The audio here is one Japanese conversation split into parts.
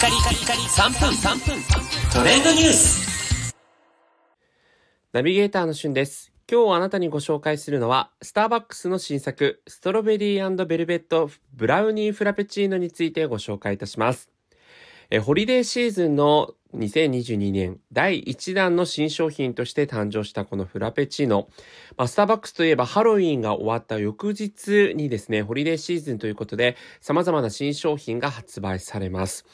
カリカリカリ3分3分トレンドニュースナビゲーターのしゅんです。今日あなたにご紹介するのは、スターバックスの新作、ストロベリーベルベットブラウニーフラペチーノについてご紹介いたします。えホリデーシーズンの2022年第1弾の新商品として誕生したこのフラペチーノ。まあ、スターバックスといえばハロウィンが終わった翌日にですね、ホリデーシーズンということで様々な新商品が発売されます。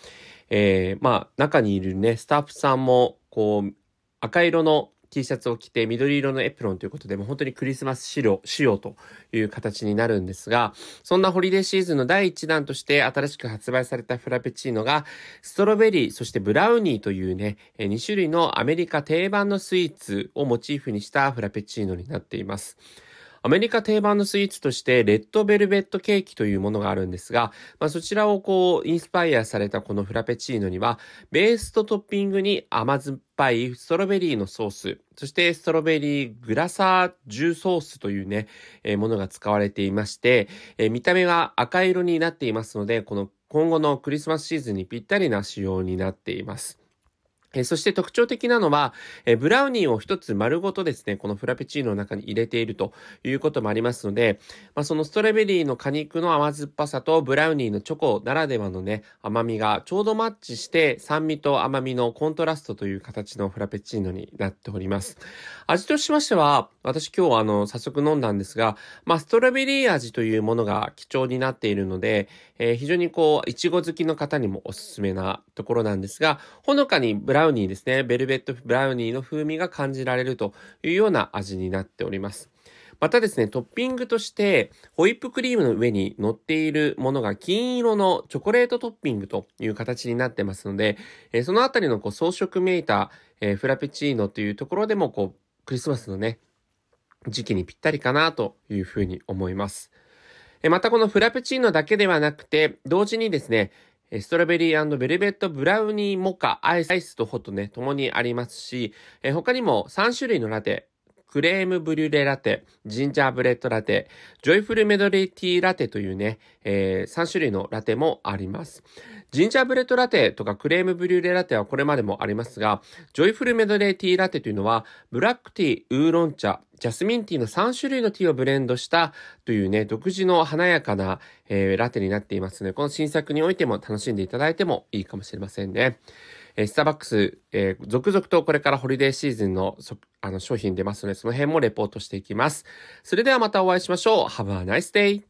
えー、まあ、中にいるね、スタッフさんも、こう、赤色の T シャツを着て緑色のエプロンということで、もう本当にクリスマス仕様仕様という形になるんですが、そんなホリデーシーズンの第1弾として新しく発売されたフラペチーノが、ストロベリー、そしてブラウニーというね、2種類のアメリカ定番のスイーツをモチーフにしたフラペチーノになっています。アメリカ定番のスイーツとして、レッドベルベットケーキというものがあるんですが、まあ、そちらをこう、インスパイアされたこのフラペチーノには、ベースとトッピングに甘酸っぱいストロベリーのソース、そしてストロベリーグラサージュソースというね、えーものが使われていまして、えー見た目が赤色になっていますので、この今後のクリスマスシーズンにぴったりな仕様になっています。えそして特徴的なのは、えブラウニーを一つ丸ごとですね、このフラペチーノの中に入れているということもありますので、まあ、そのストロベリーの果肉の甘酸っぱさとブラウニーのチョコならではのね、甘みがちょうどマッチして酸味と甘みのコントラストという形のフラペチーノになっております。味としましては、私今日あの、早速飲んだんですが、まあ、ストロベリー味というものが基調になっているので、えー非常にこう、いちご好きの方にもおすすめなところなんですが、ほのかにブラウニーですね、ベルベットブラウニーの風味が感じられるというような味になっております。またですね、トッピングとして、ホイップクリームの上に乗っているものが金色のチョコレートトッピングという形になってますので、えーそのあたりのこう装飾めいた、えーフラペチーノというところでもこう、クリスマスのね、時期にぴったりかなというふうに思います。えまたこのフラペチーノだけではなくて、同時にですね、ストロベリーベルベットブラウニーモカアイスアイスとホットね、共にありますし、他にも3種類のラテ、クレームブリュレラテ、ジンジャーブレッドラテ、ジョイフルメドレーティーラテというね、え3種類のラテもあります。ジンジャーブレッドラテとかクレームブリュレラテはこれまでもありますが、ジョイフルメドレーティーラテというのは、ブラックティー、ウーロン茶、ジャスミンティーの3種類のティーをブレンドしたというね、独自の華やかな、えーラテになっていますので、この新作においても楽しんでいただいてもいいかもしれませんね。えスターバックス、えー続々とこれからホリデーシーズンのそあの商品出ますので、その辺もレポートしていきます。それではまたお会いしましょう。Have a nice day!